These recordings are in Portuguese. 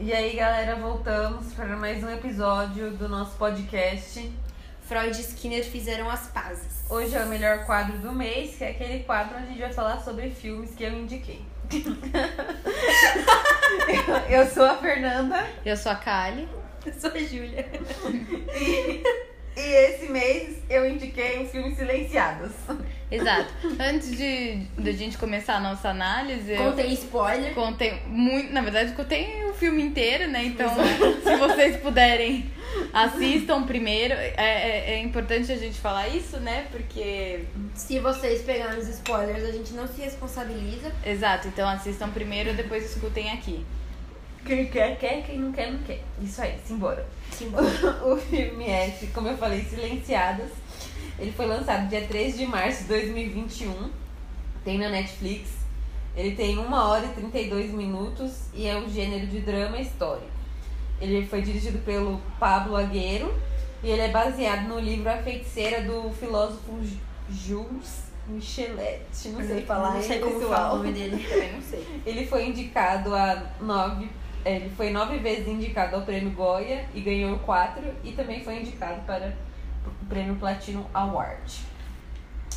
E aí, galera, voltamos para mais um episódio do nosso podcast. Freud e Skinner fizeram as pazes. Hoje é o melhor quadro do mês, que é aquele quadro onde a gente vai falar sobre filmes que eu indiquei. eu, eu sou a Fernanda. Eu sou a Kali. Eu sou a Júlia. E, e esse mês eu indiquei o filme Silenciados. Exato. Antes de, de a gente começar a nossa análise, eu Contei spoiler. contei muito. Na verdade, contei o filme inteiro, né? Então, se vocês puderem, assistam primeiro. É, é, é importante a gente falar isso, né? Porque. Se vocês pegarem os spoilers, a gente não se responsabiliza. Exato, então assistam primeiro e depois escutem aqui. Quem quer, quer, quem não quer, não quer. Isso aí, simbora. Simbora. O filme é, como eu falei, Silenciadas. Ele foi lançado dia 3 de março de 2021. Tem na Netflix. Ele tem 1 hora e 32 minutos e é um gênero de drama histórico. Ele foi dirigido pelo Pablo Agueiro e ele é baseado no livro A Feiticeira do filósofo Ju- Jules Michelet. Não sei falar, Não sei como pessoal. fala o nome dele. Também não sei. Ele foi indicado a nove. é, Ele foi nove vezes indicado ao prêmio Goya e ganhou quatro. E também foi indicado para prêmio Platinum Award.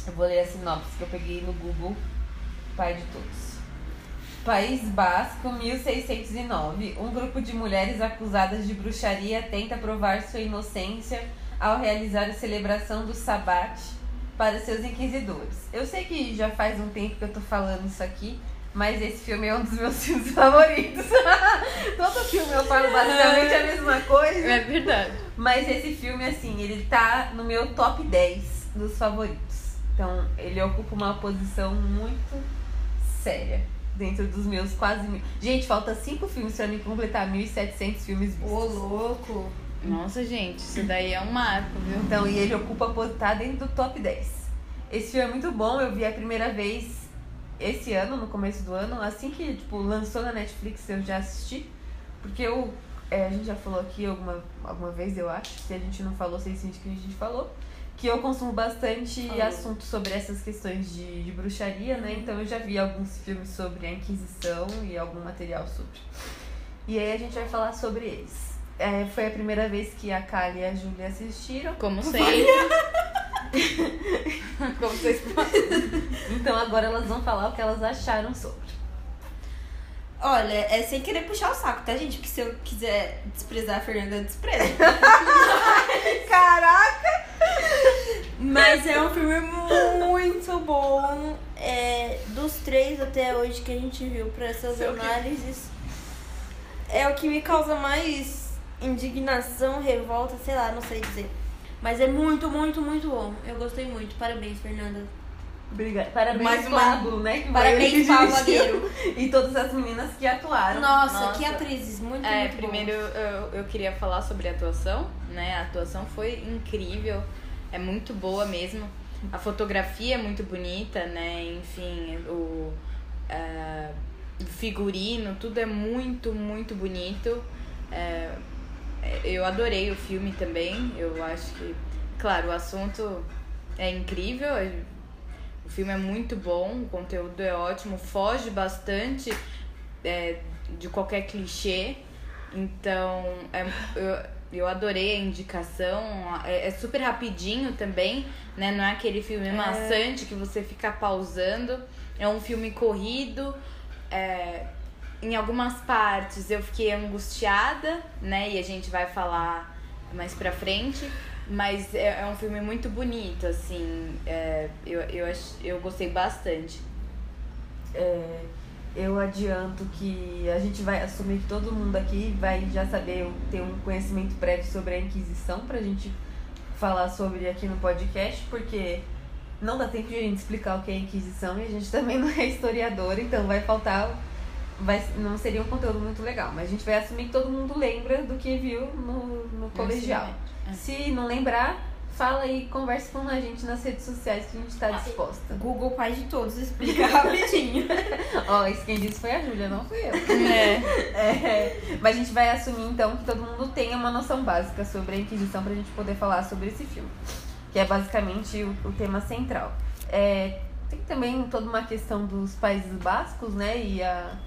Eu vou ler a sinopse que eu peguei no Google, pai de todos. País Basco, 1609. Um grupo de mulheres acusadas de bruxaria tenta provar sua inocência ao realizar a celebração do Sabat para seus inquisidores. Eu sei que já faz um tempo que eu tô falando isso aqui, mas esse filme é um dos meus filmes favoritos. Todo filme eu falo basicamente a mesma coisa. É verdade. Mas esse filme, assim, ele tá no meu top 10 dos favoritos. Então, ele ocupa uma posição muito séria dentro dos meus quase mil. Gente, falta cinco filmes pra me completar 1.700 filmes vistos. Ô, louco. Nossa, gente, isso daí é um marco, viu? Então, e ele ocupa, tá dentro do top 10. Esse filme é muito bom, eu vi a primeira vez esse ano, no começo do ano, assim que, tipo, lançou na Netflix, eu já assisti. Porque eu, é, a gente já falou aqui alguma, alguma vez, eu acho, se a gente não falou, vocês sentem que a gente falou, que eu consumo bastante Falou. assuntos sobre essas questões de, de bruxaria, né? Então eu já vi alguns filmes sobre a Inquisição e algum material sobre. E aí a gente vai falar sobre eles. É, foi a primeira vez que a Kali e a Júlia assistiram. Como sempre. Como vocês Então agora elas vão falar o que elas acharam sobre. Olha, é sem querer puxar o saco, tá, gente? Porque se eu quiser desprezar a Fernanda, eu desprezo. Caraca! Mas é um filme muito bom. É, dos três até hoje que a gente viu pra essas o quê. análises, é o que me causa mais indignação, revolta, sei lá, não sei dizer. Mas é muito, muito, muito bom. Eu gostei muito. Parabéns, Fernanda. Obrigada. Parabéns, Mais uma- Pablo, né? que Parabéns, Pablo. Agueiro. E todas as meninas que atuaram. Nossa, Nossa. que atrizes. Muito, É, muito primeiro eu, eu queria falar sobre a atuação, né? A atuação foi incrível, é muito boa mesmo. A fotografia é muito bonita, né? Enfim, o o figurino, tudo é muito, muito bonito. É, eu adorei o filme também. Eu acho que, claro, o assunto é incrível. O filme é muito bom, o conteúdo é ótimo, foge bastante é, de qualquer clichê. Então, é- eu, eu adorei a indicação. É, é super rapidinho também, né? Não é aquele filme maçante que você fica pausando. É um filme corrido. é, em algumas partes eu fiquei angustiada, né? E a gente vai falar mais pra frente. Mas é, é um filme muito bonito, assim. é, eu, eu, eu gostei bastante. É, eu adianto que a gente vai assumir que todo mundo aqui vai já saber ter um conhecimento prévio sobre a Inquisição pra gente falar sobre aqui no podcast, porque não dá tempo de a gente explicar o que é Inquisição e a gente também não é historiador, então vai faltar. Vai, não seria um conteúdo muito legal, mas a gente vai assumir que todo mundo lembra do que viu no, no colegial. É. Se não lembrar, fala e converse com a gente nas redes sociais que a gente tá disposta. Google Pai de Todos explica rapidinho. Ó, isso quem disse foi a Júlia, não fui eu. É. É, mas a gente vai assumir então que todo mundo tenha uma noção básica sobre a Inquisição pra gente poder falar sobre esse filme. Que é basicamente o, o tema central. É, tem também toda uma questão dos Países Bascos, né? E a,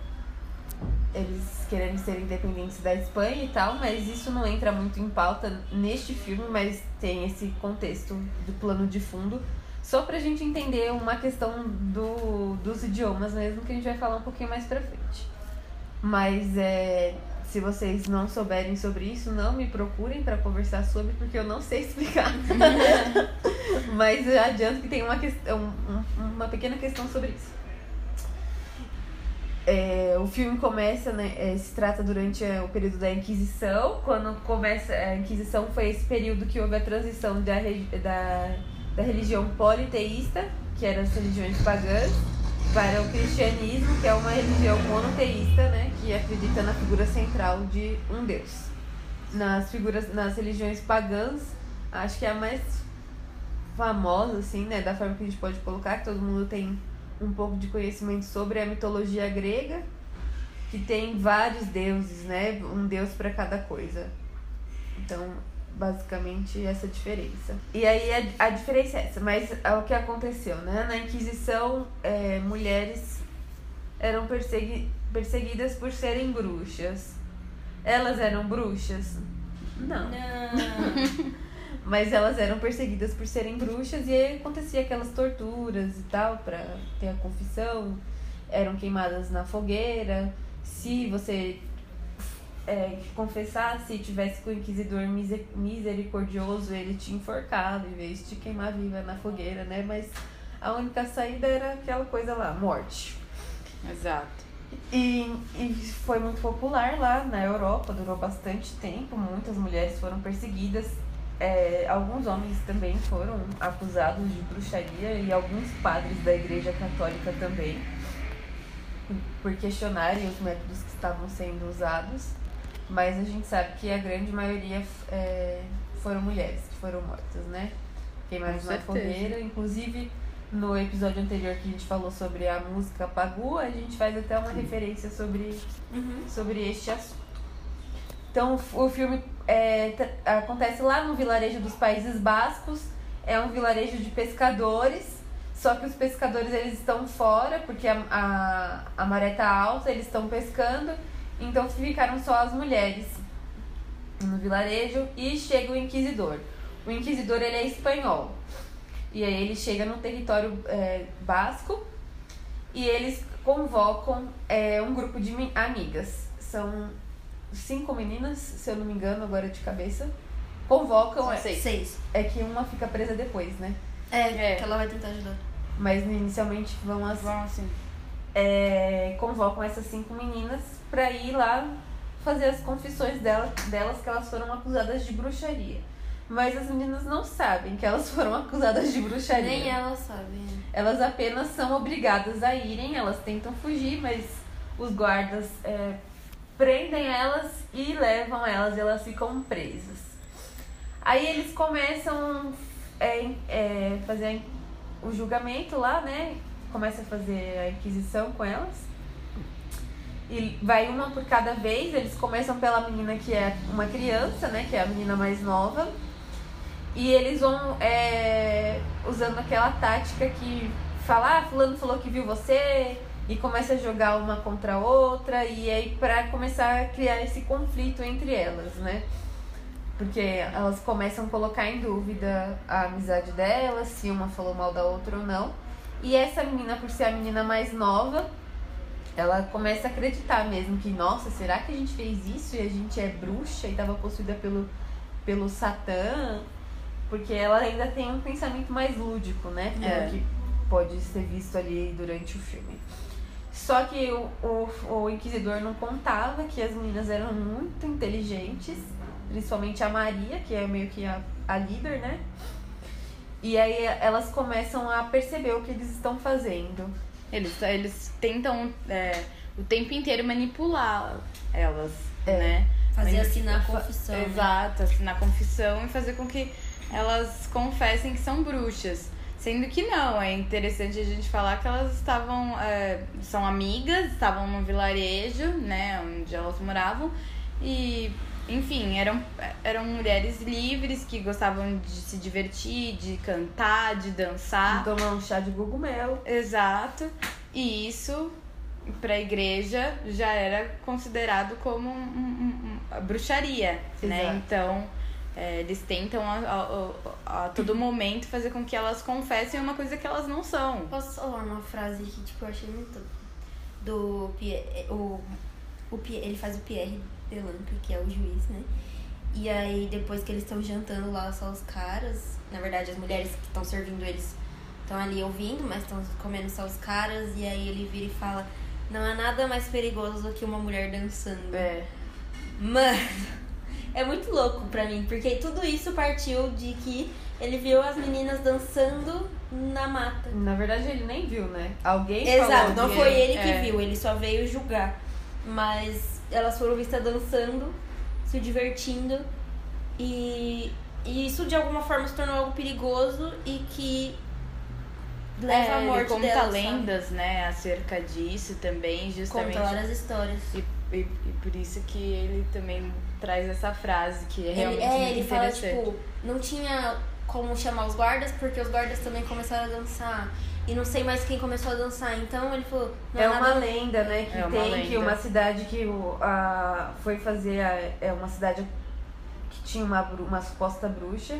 eles querendo ser independentes da Espanha e tal, mas isso não entra muito em pauta neste filme, mas tem esse contexto do plano de fundo. Só pra gente entender uma questão do, dos idiomas mesmo, que a gente vai falar um pouquinho mais pra frente. Mas é, se vocês não souberem sobre isso, não me procurem para conversar sobre, porque eu não sei explicar. Mas adianto que tem uma, questão, uma pequena questão sobre isso. É, o filme começa, né, é, se trata durante é, o período da Inquisição. Quando começa a Inquisição foi esse período que houve a transição da, da, da religião politeísta, que eram as religiões pagãs, para o cristianismo, que é uma religião monoteísta, né, que acredita na figura central de um deus. Nas figuras, nas religiões pagãs, acho que é a mais famosa, assim, né, da forma que a gente pode colocar, que todo mundo tem um pouco de conhecimento sobre a mitologia grega, que tem vários deuses, né? Um deus para cada coisa. Então, basicamente essa diferença. E aí a, a diferença é essa, mas é o que aconteceu, né? Na Inquisição, é, mulheres eram persegui perseguidas por serem bruxas. Elas eram bruxas? Não. Não. Mas elas eram perseguidas por serem bruxas e aí acontecia aquelas torturas e tal para ter a confissão. Eram queimadas na fogueira. Se você é, confessasse e tivesse com o inquisidor misericordioso, ele te enforcava em vez de te queimar viva na fogueira, né? Mas a única saída era aquela coisa lá, morte. Exato. E, e foi muito popular lá na Europa, durou bastante tempo, muitas mulheres foram perseguidas é, alguns homens também foram acusados de bruxaria e alguns padres da Igreja Católica também, por questionarem os métodos que estavam sendo usados, mas a gente sabe que a grande maioria é, foram mulheres que foram mortas, né? Queimadas na fogueira, inclusive no episódio anterior que a gente falou sobre a música Pagu, a gente faz até uma referência sobre, uhum. sobre este assunto. Então o filme é, acontece lá no vilarejo dos Países Bascos, é um vilarejo de pescadores, só que os pescadores eles estão fora, porque a, a, a maré tá alta, eles estão pescando, então ficaram só as mulheres no vilarejo e chega o inquisidor. O inquisidor ele é espanhol. E aí ele chega no território é, basco e eles convocam é, um grupo de amigas. São cinco meninas, se eu não me engano, agora de cabeça, convocam. É, seis. seis. É que uma fica presa depois, né? É, é. que ela vai tentar ajudar. Mas inicialmente vão assim. Vão assim. É, convocam essas cinco meninas pra ir lá fazer as confissões dela, delas que elas foram acusadas de bruxaria. Mas as meninas não sabem que elas foram acusadas de bruxaria. Nem elas sabem. Elas apenas são obrigadas a irem, elas tentam fugir, mas os guardas é, prendem elas e levam elas e elas ficam presas. Aí eles começam é, é, fazer o julgamento lá, né? Começa a fazer a inquisição com elas. E vai uma por cada vez, eles começam pela menina que é uma criança, né? Que é a menina mais nova. E eles vão é, usando aquela tática que fala, ah, fulano falou que viu você, e começa a jogar uma contra a outra e aí para começar a criar esse conflito entre elas, né? Porque elas começam a colocar em dúvida a amizade delas, se uma falou mal da outra ou não. E essa menina, por ser a menina mais nova, ela começa a acreditar mesmo que, nossa, será que a gente fez isso e a gente é bruxa e estava possuída pelo, pelo Satã? Porque ela ainda tem um pensamento mais lúdico, né? É. Que pode ser visto ali durante o filme. Só que o, o, o inquisidor não contava que as meninas eram muito inteligentes, principalmente a Maria, que é meio que a, a líder, né? E aí elas começam a perceber o que eles estão fazendo. Eles, eles tentam é, o tempo inteiro manipular elas, é. né? Fazer assinar a confissão. Exato, assinar a confissão e fazer com que elas confessem que são bruxas. Sendo que não, é interessante a gente falar que elas estavam. É, são amigas, estavam num vilarejo, né, onde elas moravam, e, enfim, eram, eram mulheres livres que gostavam de se divertir, de cantar, de dançar. De tomar um chá de cogumelo. Exato. E isso pra igreja já era considerado como um, um, um, bruxaria, né? Exato. Então, é, eles tentam a, a- a- todo momento fazer com que elas confessem uma coisa que elas não são. Posso falar uma frase que tipo, eu achei muito. Do Pierre. O, o Pierre, ele faz o Pierre Delampe, que é o juiz, né? E aí, depois que eles estão jantando lá só os caras, na verdade, as mulheres que estão servindo eles estão ali ouvindo, mas estão comendo só os caras. E aí ele vira e fala: Não há nada mais perigoso do que uma mulher dançando. É. Mano, é muito louco pra mim, porque tudo isso partiu de que ele viu as meninas dançando na mata. Na verdade, ele nem viu, né? Alguém Exato, não foi ele que é. viu, ele só veio julgar. Mas elas foram vistas dançando, se divertindo e, e isso de alguma forma se tornou algo perigoso e que leva É, ele morte conta delas, sabe? lendas, né, acerca disso também, justamente. Conta várias histórias. E, e, e por isso que ele também traz essa frase, que é Ele, realmente é, muito ele fala, interessante. tipo, não tinha como chamar os guardas, porque os guardas também começaram a dançar. E não sei mais quem começou a dançar. Então ele falou, não É há uma nada- lenda, né? Que É tem que lenda. uma cidade que o, a, foi fazer. A, é uma cidade que tinha uma, uma suposta bruxa.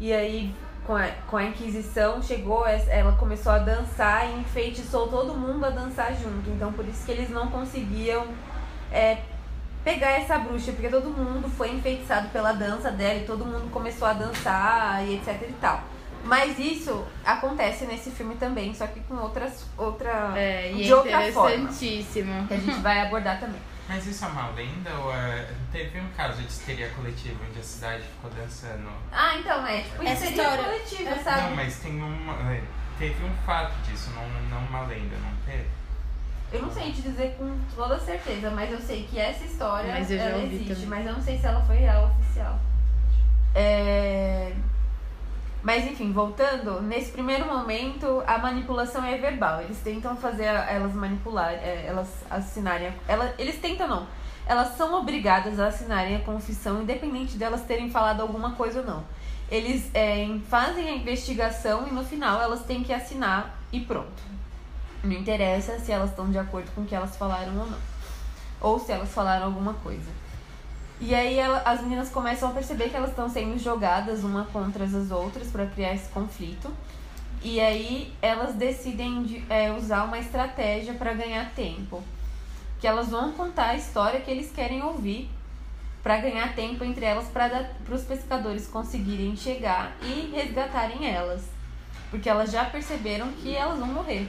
E aí, com a, com a Inquisição, chegou, ela começou a dançar e enfeitiçou todo mundo a dançar junto. Então, por isso que eles não conseguiam é, pegar essa bruxa, porque todo mundo foi enfeitiçado pela dança dela e todo mundo começou a dançar e etc e tal. Mas isso acontece nesse filme também, só que com outras, outra, É, e de é outra forma. interessantíssimo. Que a gente vai abordar também. Mas isso é uma lenda ou é... teve um caso de histeria coletiva onde a cidade ficou dançando? Ah, então, é tipo Essa histeria história- coletiva, é. sabe? Não, mas tem uma. é, Teve um fato disso, não, não uma lenda, não teve? Eu não sei te dizer com toda certeza, mas eu sei que essa história Mas ela existe, também. mas eu não sei se ela foi real oficial. É... Mas enfim, voltando, nesse primeiro momento a manipulação é verbal. Eles tentam fazer elas manipular, é, elas assinarem. a- Ela, eles tentam não. Elas são obrigadas a assinarem a confissão, independente delas terem falado alguma coisa ou não. Eles é, fazem a investigação e no final elas têm que assinar e pronto. Não interessa se elas estão de acordo com o que elas falaram ou não. Ou se elas falaram alguma coisa. E aí ela- as meninas começam a perceber que elas estão sendo jogadas uma contra as outras para criar esse conflito. E aí elas decidem de- é, usar uma estratégia para ganhar tempo. Que elas vão contar a história que eles querem ouvir para ganhar tempo entre elas para os pescadores conseguirem chegar e resgatarem elas. Porque elas já perceberam que elas vão morrer.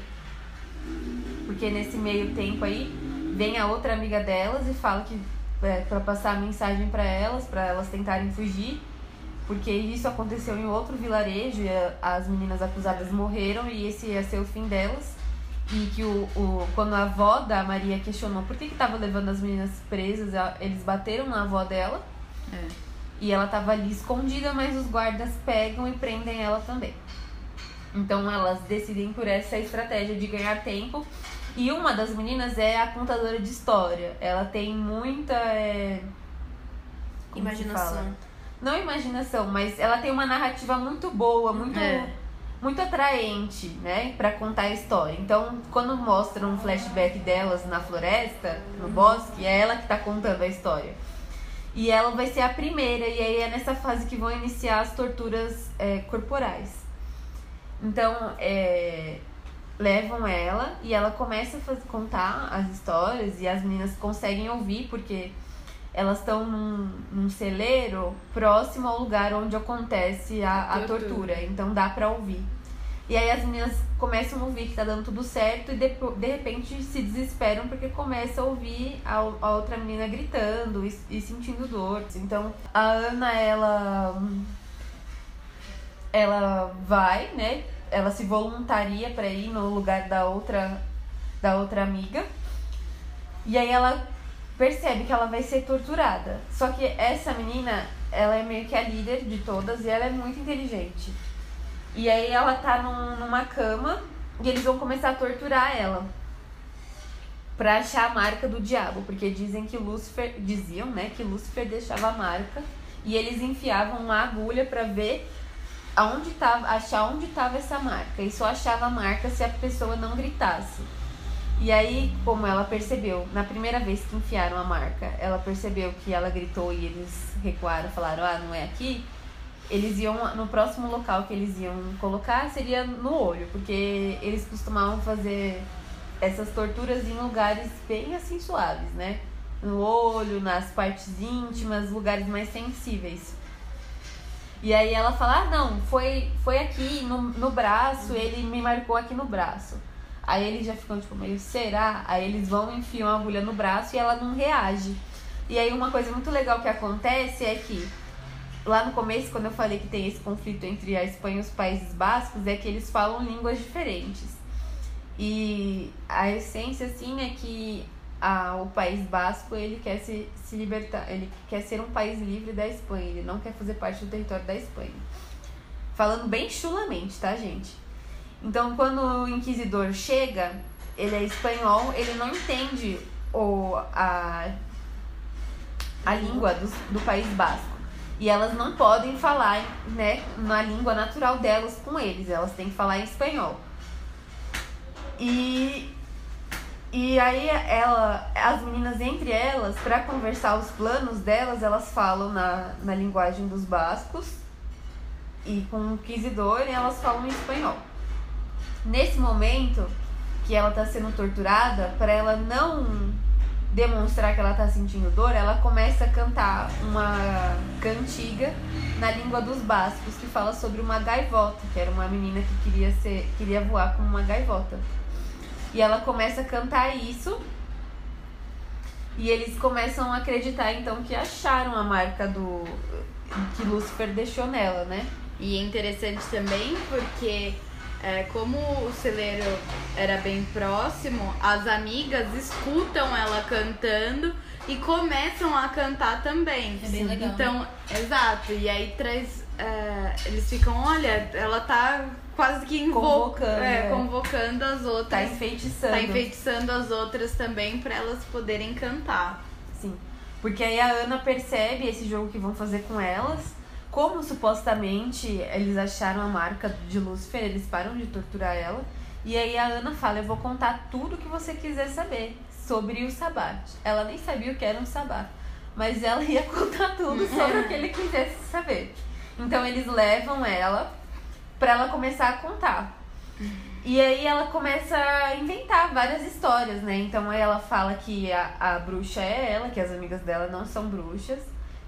Porque nesse meio tempo aí vem a outra amiga delas e fala que é, para passar a mensagem para elas, para elas tentarem fugir, porque isso aconteceu em outro vilarejo e a- as meninas acusadas morreram e esse ia ser o fim delas. E que o, o quando a avó da Maria questionou por que que tava levando as meninas presas, eles bateram na avó dela. É. E ela tava ali escondida, mas os guardas pegam e prendem ela também. Então elas decidem por essa estratégia de ganhar tempo. E uma das meninas é a contadora de história. Ela tem muita. é? Imaginação. Não imaginação, mas ela tem uma narrativa muito boa, muito, É. muito atraente, né? Pra contar a história. Então, quando mostram um flashback delas na floresta, no bosque, é ela que tá contando a história. E ela vai ser a primeira, e aí é nessa fase que vão iniciar as torturas é, corporais. Então, é, levam ela e ela começa a faz- contar as histórias e as meninas conseguem ouvir, porque elas estão num, num celeiro próximo ao lugar onde acontece a, a Tortura. tortura. Então dá pra ouvir. E aí as meninas começam a ouvir que tá dando tudo certo e depo- de repente se desesperam porque começa a ouvir a, a outra menina gritando e, e sentindo dor. Então a Ana, ela. Ela vai, né? Ela se voluntaria pra ir no lugar da outra, da outra amiga. E aí ela percebe que ela vai ser torturada. Só que essa menina, ela é meio que a líder de todas e ela é muito inteligente. E aí ela tá num- numa cama e eles vão começar a torturar ela. Pra achar a marca do diabo, porque dizem que Lúcifer, diziam, né, que Lúcifer deixava a marca e eles enfiavam uma agulha pra ver aonde tava, achar onde tava essa marca. E só achava a marca se a pessoa não gritasse. E aí, como ela percebeu, na primeira vez que enfiaram a marca, ela percebeu que ela gritou e eles recuaram, falaram, ah, não é aqui. Eles iam, no próximo local que eles iam colocar seria no olho, porque eles costumavam fazer essas torturas em lugares bem assim suaves, né? No olho, nas partes íntimas, lugares mais sensíveis. E aí ela fala, ah, não, foi, foi aqui no, no braço, ele me marcou aqui no braço. Aí eles já ficam tipo, meio, será? Aí eles vão enfiam a agulha no braço e ela não reage. E aí uma coisa muito legal que acontece é que lá no começo, quando eu falei que tem esse conflito entre a Espanha e os Países Bascos, é que eles falam línguas diferentes. E a essência, assim, é que a, o País Basco, ele quer se, se libertar, ele quer ser um país livre da Espanha, ele não quer fazer parte do território da Espanha. Falando bem chulamente, tá, gente? Então, quando o inquisidor chega, ele é espanhol, ele não entende o, a, a língua do, do País Basco. E elas não podem falar né, na língua natural delas com eles, elas têm que falar em espanhol. E, e aí ela, as meninas entre elas, para conversar os planos delas, elas falam na, na linguagem dos bascos e com o inquisidor e elas falam em espanhol. Nesse momento que ela está sendo torturada, para ela não demonstrar que ela está sentindo dor, ela começa a cantar uma cantiga na língua dos bascos que fala sobre uma gaivota, que era uma menina que queria ser, queria voar como uma gaivota. E ela começa a cantar isso. E eles começam a acreditar então que acharam a marca do que Lúcifer deixou nela, né? E é interessante também porque é, como o celeiro era bem próximo, as amigas escutam ela cantando e começam a cantar também. É bem legal, Então, exato. E aí traz. É, eles ficam, olha, ela tá quase que invo Convocando, é, é. convocando as Tá outras. enfeitiçando. Tá enfeitiçando as outras também pra elas poderem cantar. Sim. Porque aí a Ana percebe esse jogo que vão fazer com elas. Como supostamente eles acharam a marca de Lúcifer, eles param de torturar ela. E aí a Ana fala: Eu vou contar tudo que você quiser saber sobre o Sabat. Ela nem sabia o que era um Sabat, mas ela ia contar tudo sobre o que ele quisesse saber. Então eles levam ela pra ela começar a contar. E aí ela começa a inventar várias histórias, né? Então ela fala que a, a bruxa é ela, que as amigas dela não são bruxas,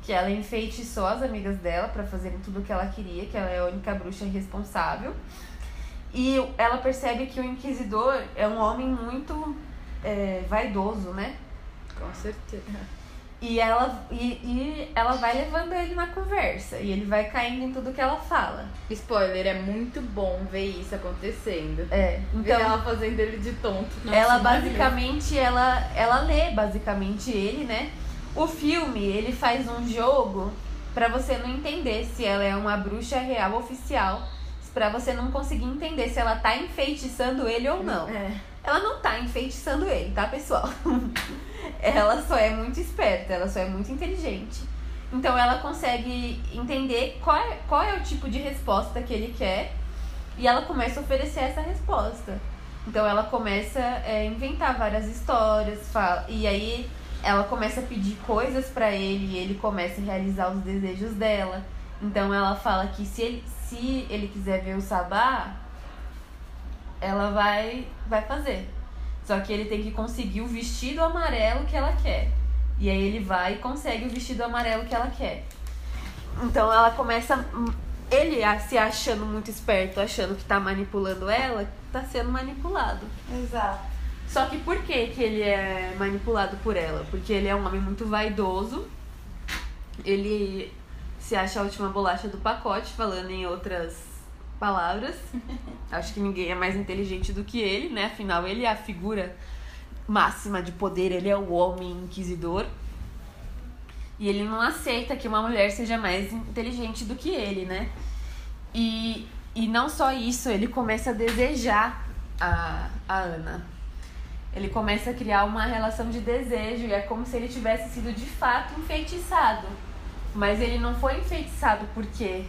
que ela enfeitiçou as amigas dela pra fazerem tudo o que ela queria, que ela é a única bruxa responsável. E ela percebe que o inquisidor é um homem muito é, vaidoso, né? Com certeza. E ela, e, e ela vai levando ele na conversa. E ele vai caindo em tudo que ela fala. Spoiler, é muito bom ver isso acontecendo. É, Ver então ela fazendo ele de tonto. ela maravilhoso. basicamente, ela, ela lê basicamente ele, né? O filme, ele faz um jogo pra você não entender se ela é uma bruxa real oficial. Pra você não conseguir entender se ela tá enfeitiçando ele ou não. É. Ela não tá enfeitiçando ele, tá, pessoal? ela só é muito esperta, ela só é muito inteligente. Então ela consegue entender qual é, qual é o tipo de resposta que ele quer e ela começa a oferecer essa resposta. Então ela começa é, a inventar várias histórias, fala, e aí ela começa a pedir coisas pra ele e ele começa a realizar os desejos dela. Então ela fala que se ele, se ele quiser ver o sabá, ela vai, vai fazer. Só que ele tem que conseguir o vestido amarelo que ela quer. E aí ele vai e consegue o vestido amarelo que ela quer. Então ela começa. Ele se achando muito esperto, achando que tá manipulando ela, tá sendo manipulado. Exato. Só que por que, que ele é manipulado por ela? Porque ele é um homem muito vaidoso. Ele se acha a última bolacha do pacote, falando em outras palavras. Acho que ninguém é mais inteligente do que ele, né? Afinal, ele é a figura máxima de poder, ele é o homem inquisidor. E ele não aceita que uma mulher seja mais inteligente do que ele, né? E, e não só isso, ele começa a desejar a, a Ana. Ele começa a criar uma relação de desejo e é como se ele tivesse sido de fato enfeitiçado. Mas ele não foi enfeitiçado porque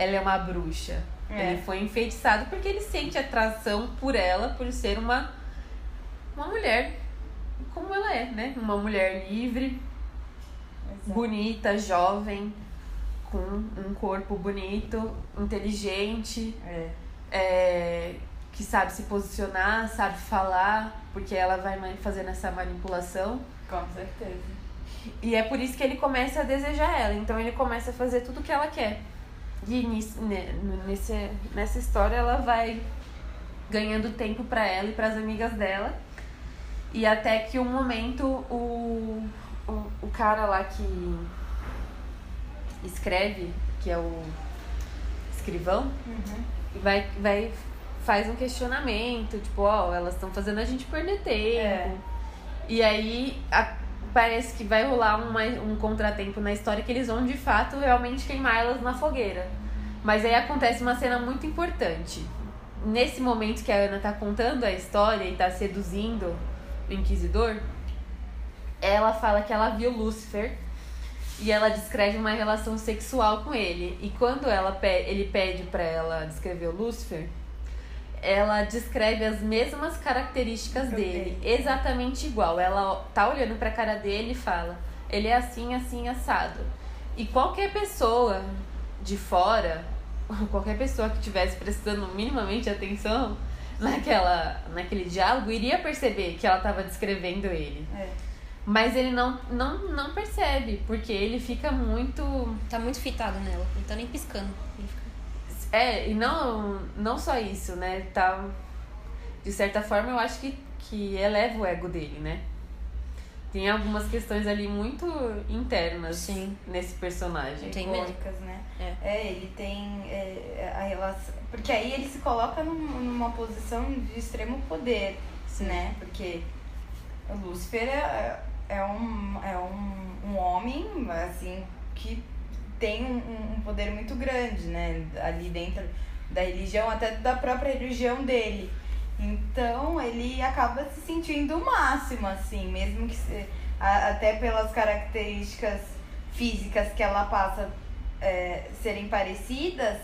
ela é uma bruxa. É. Ele foi enfeitiçado porque ele sente atração por ela, por ser uma uma mulher como ela é, né? Uma mulher livre, bonita, jovem, com um corpo bonito, inteligente, É. é, que sabe se posicionar, sabe falar, porque ela vai fazendo essa manipulação. Com certeza. E é por isso que ele começa a desejar ela. Então ele começa a fazer tudo que ela quer. E nis- ne- nesse, nessa história ela vai ganhando tempo pra ela e pras amigas dela. E até que um momento o, o, o cara lá que escreve, que é o escrivão, vai, vai faz um questionamento, tipo, ó, elas estão fazendo a gente perder tempo. É. E aí a- parece que vai rolar um contratempo na história que eles vão de fato realmente queimar elas na fogueira. Mas aí acontece uma cena muito importante. Nesse momento que a Ana tá contando a história e tá seduzindo o inquisidor, ela fala que ela viu Lúcifer e ela descreve uma relação sexual com ele. E quando ela ele pede pra ela descrever o Lúcifer, ela descreve as mesmas características dele, exatamente igual. Ela tá olhando pra cara dele e fala: ele é assim, assim, assado. E qualquer pessoa de fora, qualquer pessoa que estivesse prestando minimamente atenção naquela, naquele diálogo, iria perceber que ela estava descrevendo ele. É. Mas ele não, não, não percebe, porque ele fica muito. Tá muito fitado nela. Não tá nem piscando. É, e não, não só isso, né? Tá, de certa forma, eu acho que, que eleva o ego dele, né? Tem algumas questões ali muito internas Sim. nesse personagem. Tem. Icônicas, né? É. ele tem é, a relação. Porque aí ele se coloca num- numa posição de extremo poder, né? Porque o Lúcifer é, é, um, é um, um homem, assim, que tem um, um poder muito grande, né? Ali dentro da religião, até da própria religião dele. Então ele acaba se sentindo o máximo, assim, mesmo que se- a- até pelas características físicas que ela passa é, serem parecidas,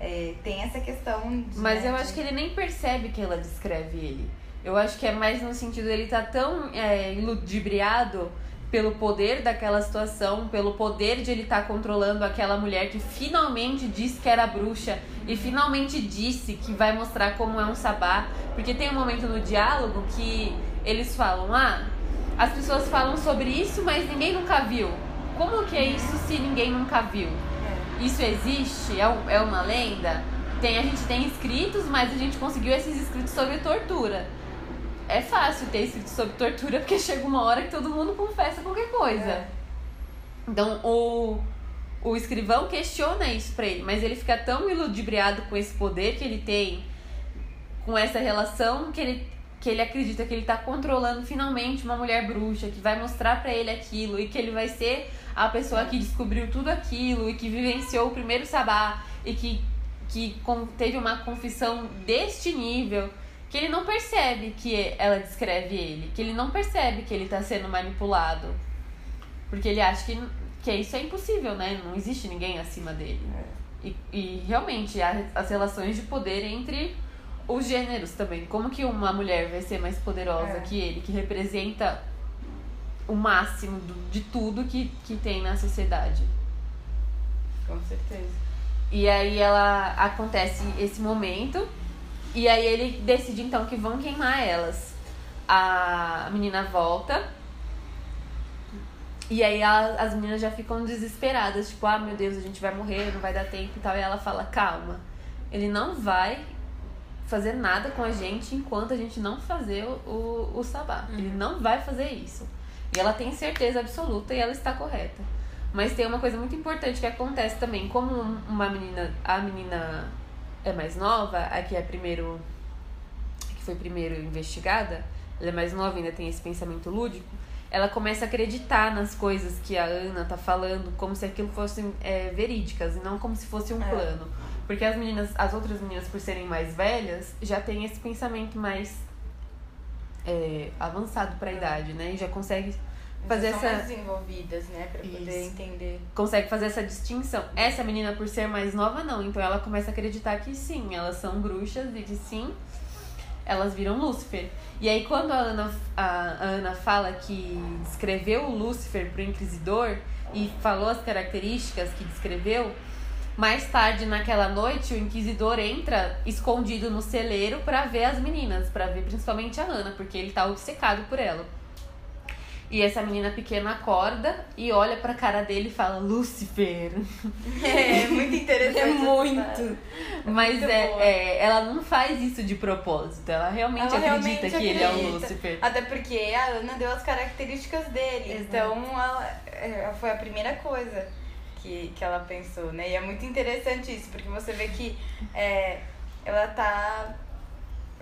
é, tem essa questão de. Mas né, eu de- acho que ele nem percebe que ela descreve ele. Eu acho que é mais no sentido dele tá tão é, iludibriado pelo poder daquela situação, pelo poder de ele estar controlando aquela mulher que finalmente disse que era bruxa e finalmente disse que vai mostrar como é um sabá. Porque tem um momento no diálogo que eles falam: ah, as pessoas falam sobre isso, mas ninguém nunca viu. Como que é isso se ninguém nunca viu? Isso existe? É, é uma lenda? Tem, a gente tem escritos, mas a gente conseguiu esses escritos sobre tortura. É fácil ter escrito sobre tortura, porque chega uma hora que todo mundo confessa qualquer coisa. É. Então o, o escrivão questiona isso pra ele, mas ele fica tão iludibriado com esse poder que ele tem, com essa relação que ele, que ele acredita que ele tá controlando finalmente uma mulher bruxa, que vai mostrar pra ele aquilo e que ele vai ser a pessoa que descobriu tudo aquilo e que vivenciou o primeiro sabá e que, que teve uma confissão deste nível que ele não percebe que ela descreve ele, que ele não percebe que ele tá sendo manipulado. Porque ele acha que, que isso é impossível, né? Não existe ninguém acima dele. E, e realmente, há as relações de poder entre os gêneros também. Como que uma mulher vai ser mais poderosa É. que ele, que representa o máximo do- de tudo que, que tem na sociedade? Com certeza. E aí ela acontece esse momento. E aí ele decide então que vão queimar elas. A menina volta. E aí a- as meninas já ficam desesperadas, tipo, ah meu Deus, a gente vai morrer, não vai dar tempo e tal. E ela fala, calma, ele não vai fazer nada com a gente enquanto a gente não fazer o, o, o sabá. Ele não vai fazer isso. E ela tem certeza absoluta e ela está correta. Mas tem uma coisa muito importante que acontece também. Como um- uma menina, a menina é mais nova, a que é primeiro, que foi primeiro investigada, ela é mais nova, ainda tem esse pensamento lúdico. Ela começa a acreditar nas coisas que a Ana tá falando, como se aquilo fossem é, verídicas e não como se fosse um É. plano. Porque as meninas, as outras meninas, por serem mais velhas, já têm esse pensamento mais é, avançado para a idade, né? E já consegue fazer são essa mais desenvolvidas, né? Pra poder Isso. entender. consegue fazer essa distinção. Essa menina, por ser mais nova, não. Então ela começa a acreditar que sim, elas são bruxas e que sim, elas viram Lúcifer. E aí quando a Ana, a, a Ana fala que descreveu o Lúcifer pro Inquisidor e falou as características que descreveu, mais tarde naquela noite o Inquisidor entra escondido no celeiro para ver as meninas, para ver principalmente a Ana, porque ele tá obcecado por ela. E essa menina pequena acorda e olha pra cara dele e fala, Lúcifer. É, muito interessante. É muito. Mas muito é, é, ela não faz isso de propósito. Ela realmente Ela acredita realmente que ele é o acredita. Lúcifer. Até porque a Ana deu as características dele. Exato. Então ela, é, foi a primeira coisa que, que ela pensou, né? E é muito interessante isso, porque você vê que é, ela tá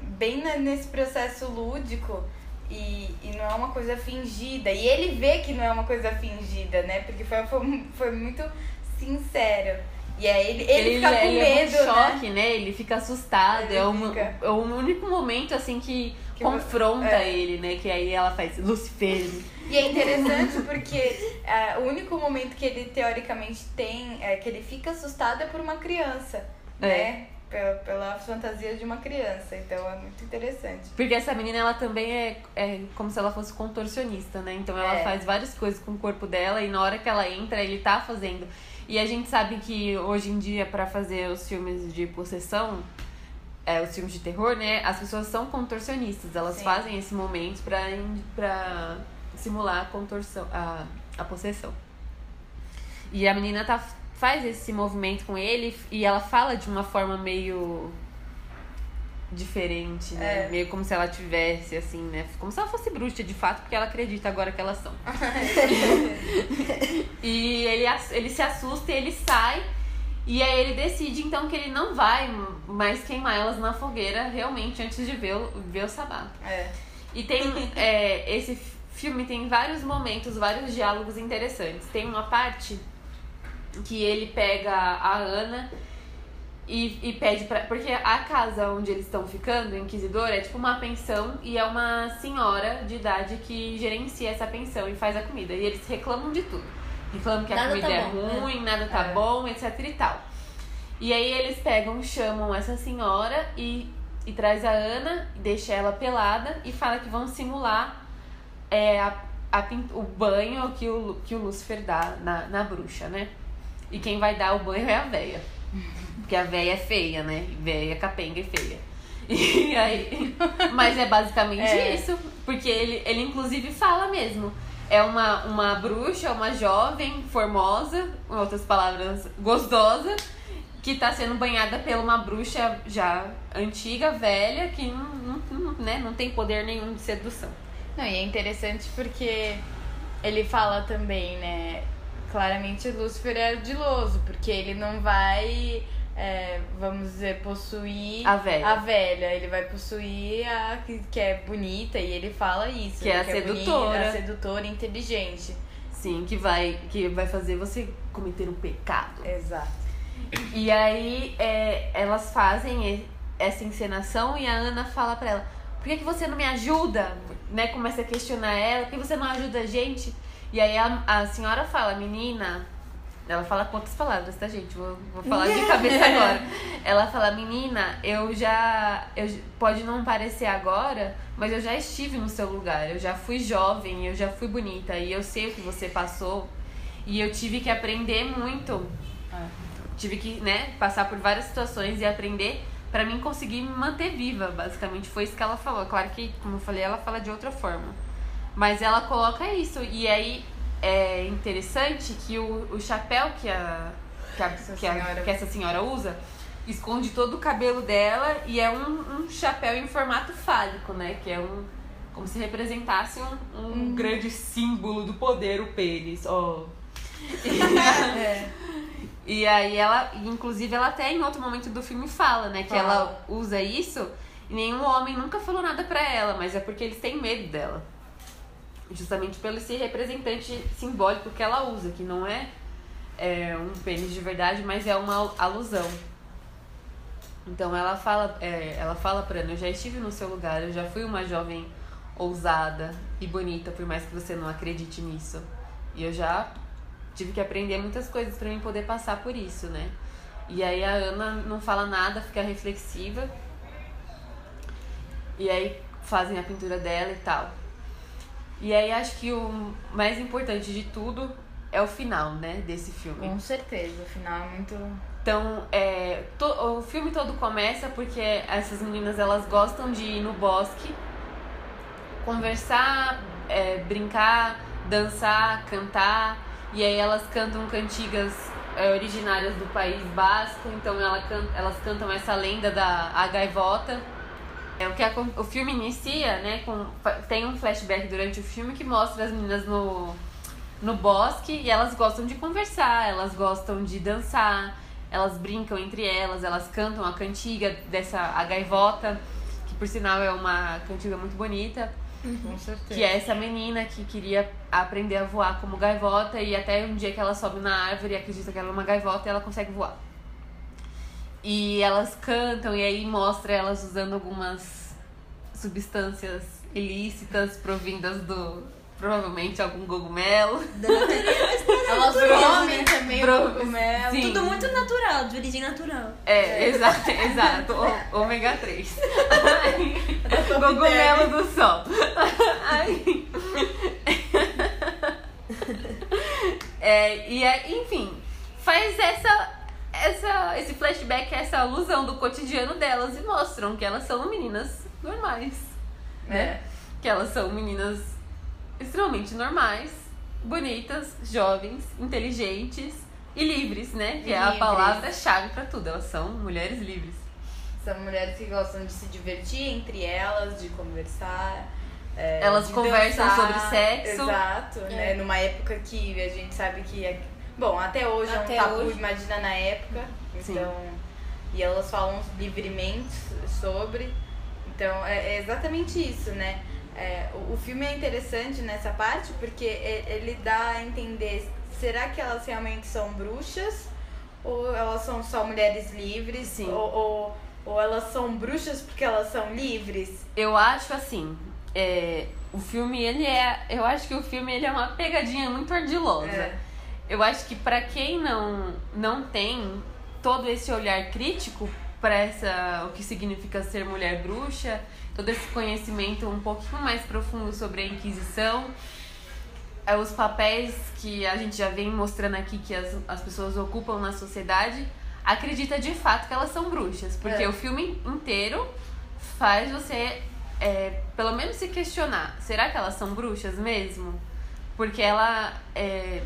bem nesse processo lúdico e, e não é uma coisa fingida. E ele vê que não é uma coisa fingida, né? Porque foi, foi, foi muito sincero. E aí ele, ele, fica com ele é medo, né? choque, né? Ele fica assustado. Ele é, um, fica. é o único momento, assim, que, Que confronta é. ele, né? Que aí ela faz Lucifer. E é interessante porque é, o único momento que ele teoricamente tem é que ele fica assustado é por uma criança, É. né? Pela, pela fantasia de uma criança. Então é muito interessante. Porque essa menina, ela também é, é como se ela fosse contorcionista, né? Então ela É. faz várias coisas com o corpo dela e na hora que ela entra, ele tá fazendo. E a gente sabe que hoje em dia, pra fazer os filmes de possessão, é, os filmes de terror, né? As pessoas são contorcionistas. Elas Sim. fazem esse momento pra, pra simular a contorção, a, a possessão. E a menina tá, faz esse movimento com ele e ela fala de uma forma meio diferente, né? É. Meio como se ela tivesse, assim, né? Como se ela fosse bruxa, de fato, porque ela acredita agora que elas são. e ele, ele se assusta e ele sai. E aí ele decide, então, que ele não vai mais queimar elas na fogueira, realmente, antes de ver o, ver o sabá. É. E tem é, esse filme tem vários momentos, vários diálogos interessantes. Tem uma parte que ele pega a Ana e, e pede pra. Porque a casa onde eles estão ficando, o Inquisidor, é tipo uma pensão e é uma senhora de idade que gerencia essa pensão e faz a comida. E eles reclamam de tudo. Reclamam que a Nada comida tá é bom, né? ruim, nada tá É. bom, etc e tal. E aí eles pegam, chamam essa senhora e, e traz a Ana, deixa ela pelada e fala que vão simular é, a, a o banho que o, que o Lúcifer dá na, na bruxa, né? E quem vai dar o banho é a véia. Porque a véia é feia, né? Véia, capenga e feia. E aí, mas é basicamente É. isso. Porque ele, ele inclusive fala mesmo. É uma, uma bruxa, uma jovem, formosa, em outras palavras, gostosa, que tá sendo banhada pela uma bruxa já antiga, velha, que não, não, não, né, não tem poder nenhum de sedução. Não, e é interessante porque ele fala também, né? Claramente Lúcifer é ardiloso, porque ele não vai, é, vamos dizer, possuir A velha. a velha. Ele vai possuir a que, que é bonita e ele fala isso. Que é né, a sedutora. bonita, a sedutora inteligente. Sim, que vai, que vai fazer você cometer um pecado. Exato. E aí é, elas fazem essa encenação e a Ana fala pra ela, por que, que você não me ajuda? Né? Começa a questionar ela, por que você não ajuda a gente? E aí a, a senhora fala, menina, ela fala quantas palavras, tá, gente? Vou, vou falar de cabeça agora. Ela fala, menina, eu já. Eu, pode não parecer agora, mas eu já estive no seu lugar. Eu já fui jovem, eu já fui bonita e eu sei o que você passou. E eu tive que aprender muito tive que, né, passar por várias situações e aprender pra mim conseguir me manter viva, basicamente. Foi isso que ela falou. Claro que, como eu falei, ela fala de outra forma. Mas ela coloca isso. E aí é interessante que o, o chapéu que a, que, a, Essa que, a- senhora- que essa senhora usa esconde todo o cabelo dela e é um, um chapéu em formato fálico, né? Que é um. Como se representasse um, um grande símbolo do poder, o pênis. ó. É. E aí ela, inclusive ela até em outro momento do filme fala, né, que Fala. ela usa isso e nenhum homem nunca falou nada pra ela, mas é porque eles têm medo dela. Justamente pelo esse representante simbólico que ela usa, que não é, é um pênis de verdade, mas é uma alusão. Então ela fala, é, ela fala pra Ana, eu já estive no seu lugar, eu já fui uma jovem ousada e bonita, por mais que você não acredite nisso. E eu já tive que aprender muitas coisas pra mim poder passar por isso, né? E aí a Ana não fala nada, fica reflexiva. E aí fazem a pintura dela e tal. E aí acho que o mais importante de tudo é o final, né, desse filme. Com certeza, o final é muito. Então, é, to- o filme todo começa porque essas meninas elas gostam de ir no bosque, conversar, é, brincar, dançar, cantar, e aí elas cantam cantigas é, originárias do País Basco, então ela elas cantam essa lenda da a gaivota. É, o, que acon- o filme inicia, né, com, tem um flashback durante o filme que mostra as meninas no, no bosque e elas gostam de conversar, elas gostam de dançar, elas brincam entre elas, elas cantam a cantiga dessa a gaivota, que por sinal é uma cantiga muito bonita, certeza. que é essa menina que queria aprender a voar como gaivota e até um dia que ela sobe na árvore e acredita que ela é uma gaivota e ela consegue voar. E elas cantam e aí mostra elas usando algumas substâncias ilícitas provindas do provavelmente algum cogumelo. Elas comem também Bro- o cogumelo. Sim. Tudo muito natural, de origem natural. É, exato, exato. O- ômega 3. Aí, Cogumelo do sol. Aí. É, e é, enfim, faz essa, essa, esse flashback, essa alusão do cotidiano delas e mostram que elas são meninas normais. Né? É. Que elas são meninas extremamente normais, bonitas, jovens, inteligentes e livres, né? Que é a Livres. palavra-chave pra tudo. Elas são mulheres livres. São mulheres que gostam de se divertir entre elas, de conversar. é, Elas conversam dançar. sobre sexo. Exato, né? É. Numa época que a gente sabe que. É... Bom, até hoje Até é um tabu, hoje. imagina na época. Sim. Então. E elas falam livremente sobre. Então, é, é exatamente isso, né? É, o, o filme é interessante nessa parte porque e- ele dá a entender: será que elas realmente são bruxas? Ou elas são só mulheres livres? Sim. Ou, ou, ou elas são bruxas porque elas são livres? Eu acho assim, é, o filme ele é, eu acho que o filme ele é uma pegadinha muito ardilosa. É. Eu acho que pra quem não não tem todo esse olhar crítico para essa o que significa ser mulher bruxa, todo esse conhecimento um pouquinho mais profundo sobre a Inquisição, é, os papéis que a gente já vem mostrando aqui que as, as pessoas ocupam na sociedade, acredita de fato que elas são bruxas, porque É. o filme inteiro faz você é, pelo menos se questionar, será que elas são bruxas mesmo? Porque ela é,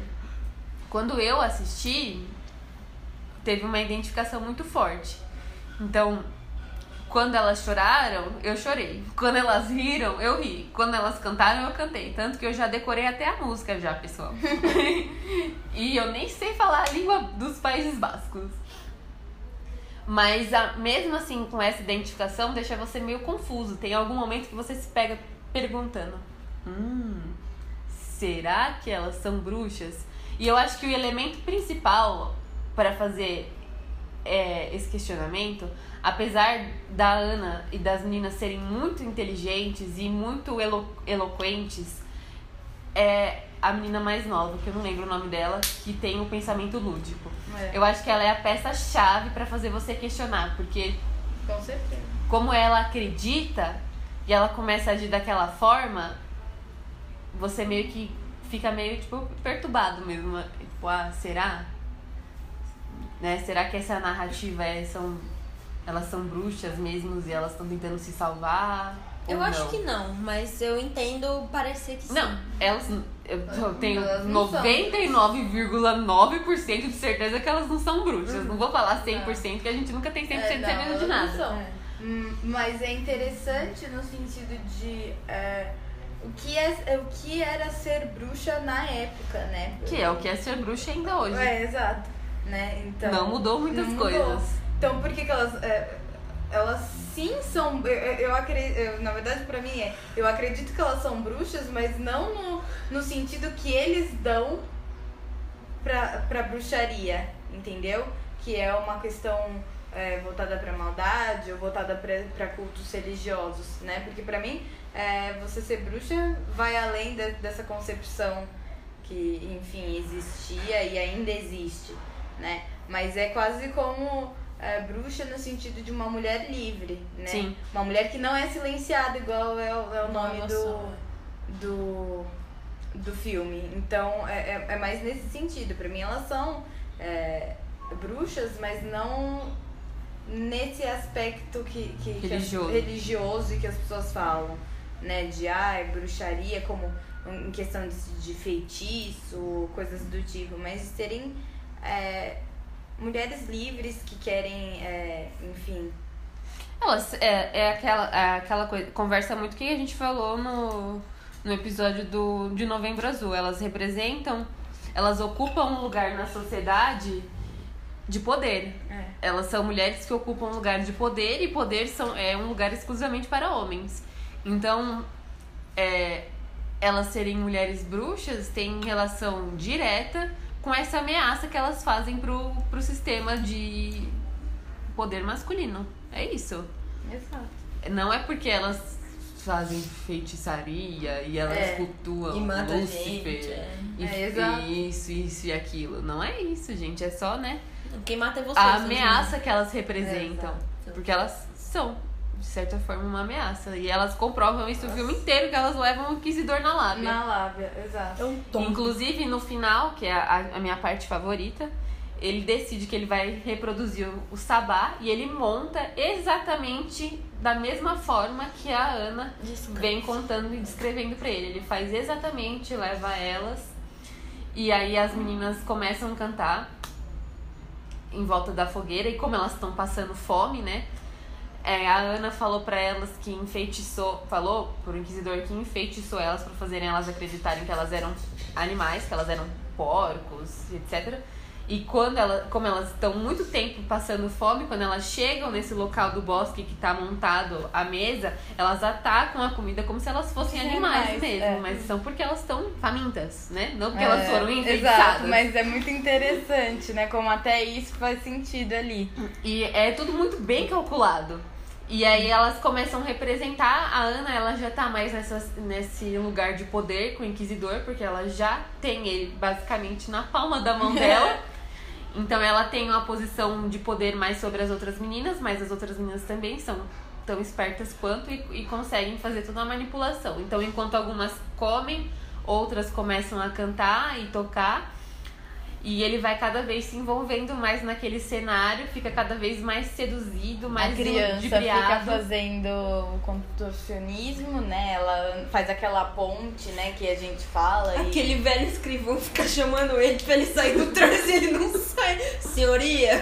quando eu assisti, teve uma identificação muito forte. Então, quando elas choraram, eu chorei. Quando elas riram, eu ri. Quando elas cantaram, eu cantei. Tanto que eu já decorei até a música já, pessoal. e eu nem sei falar a língua dos Países Bascos. Mas a- mesmo assim, com essa identificação, deixa você meio confuso. Tem algum momento que você se pega perguntando: Hum, será que elas são bruxas? E eu acho que o elemento principal para fazer é, esse questionamento, apesar da Ana e das meninas serem muito inteligentes e muito elo eloquentes, é a menina mais nova, que eu não lembro o nome dela, que tem o pensamento lúdico. É, Eu acho que ela é a peça-chave para fazer você questionar, porque com certeza. como ela acredita e ela começa a agir daquela forma, você meio que fica meio tipo perturbado mesmo, tipo, ah, será? Né? Será que essa narrativa é são elas são bruxas mesmo e elas estão tentando se salvar? Eu acho não? que não, mas eu entendo parecer que sim. Não, elas. Eu eu tenho Elas não são. 99,9% de certeza que elas não são bruxas. Não vou falar 100%, que a gente nunca tem 100% de É, não, certeza de elas não nada. são. É. Hum, Mas é interessante no sentido de é, o, que é, o que era ser bruxa na época, né? Que é o que é ser bruxa ainda hoje. É, exato. Né? Então, não mudou muitas não mudou. coisas. Então por que, que elas. é, elas sim são. Eu, eu, eu acredito. na verdade, pra mim é. Eu acredito que elas são bruxas, mas não no, no sentido que eles dão pra, pra bruxaria, entendeu? Que é uma questão é, voltada pra maldade ou voltada pra, pra cultos religiosos, né? Porque pra mim, é, você ser bruxa vai além de- dessa concepção que, enfim, existia e ainda existe, né? Mas é quase como é, bruxa no sentido de uma mulher livre, né? Sim. Uma mulher que não é silenciada, igual é, o- é o nome do, do, do filme. Então, é, é, é mais nesse sentido. Pra mim, elas são é, bruxas, mas não nesse aspecto que, que, que as- Religioso. religioso e que as pessoas falam, né? De, ai, bruxaria como em questão de, de feitiço, coisas do tipo. Mas de serem é, mulheres livres que querem, é, enfim... Elas, é, é aquela, é aquela coisa, conversa muito que a gente falou no, no episódio do, de Novembro Azul. Elas representam, elas ocupam um lugar na sociedade de poder. É. Elas são mulheres que ocupam um lugar de poder e poder são, é um lugar exclusivamente para homens. Então, é, elas serem mulheres bruxas tem relação direta com essa ameaça que elas fazem pro, pro sistema de poder masculino. É isso. Exato. Não é porque elas fazem feitiçaria e elas É. cultuam E mata Lúcifer. gente. é. E, É, isso, isso e aquilo. Não é isso, gente. É só, né? Quem mata é você. a ameaça que elas representam. Exato. Porque elas são, de certa forma, uma ameaça. E elas comprovam isso o filme inteiro, que elas levam o inquisidor na lábia. Na lábia, exato. É um tom. Inclusive, no final, que é a, a minha parte favorita, ele decide que ele vai reproduzir o, o sabá e ele monta exatamente da mesma forma que a Ana vem contando e descrevendo pra ele. Ele faz exatamente, leva elas. E aí as meninas começam a cantar em volta da fogueira. E como elas estão passando fome, né? É, a Ana falou pra elas que enfeitiçou. Falou pro inquisidor que enfeitiçou elas pra fazerem elas acreditarem que elas eram animais, que elas eram porcos, etc. E quando ela, como elas estão muito tempo passando fome, quando elas chegam nesse local do bosque que tá montado a mesa, elas atacam a comida como se elas fossem Sim, animais mas, mesmo, é. mas são porque elas estão famintas, né? Não porque É, elas foram Exato, enfeitiçadas. mas é muito interessante, né? Como até isso faz sentido ali. E é tudo muito bem calculado. E aí elas começam a representar. A Ana, ela já tá mais nessa, nesse lugar de poder com o Inquisidor, porque ela já tem ele basicamente na palma da mão dela. então ela tem uma posição de poder mais sobre as outras meninas, mas as outras meninas também são tão espertas quanto e, e conseguem fazer toda a manipulação. Então, enquanto algumas comem, outras começam a cantar e tocar. E ele vai cada vez se envolvendo mais naquele cenário, fica cada vez mais seduzido, mais a criança fica fazendo o contorcionismo, né? Ela faz aquela ponte, né? Que a gente fala. e- Aquele velho escrivão fica chamando ele pra ele sair do trânsito e ele não sai. Senhoria,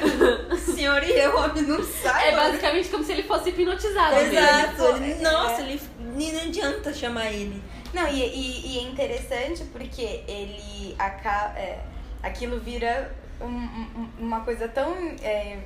senhoria, o homem não sai. É basicamente como se ele fosse hipnotizado. Exato. Ele- nossa, ele, nem não adianta chamar ele. Não, e, e, e é interessante porque ele acaba. é, aquilo vira um- um- uma coisa tão. É,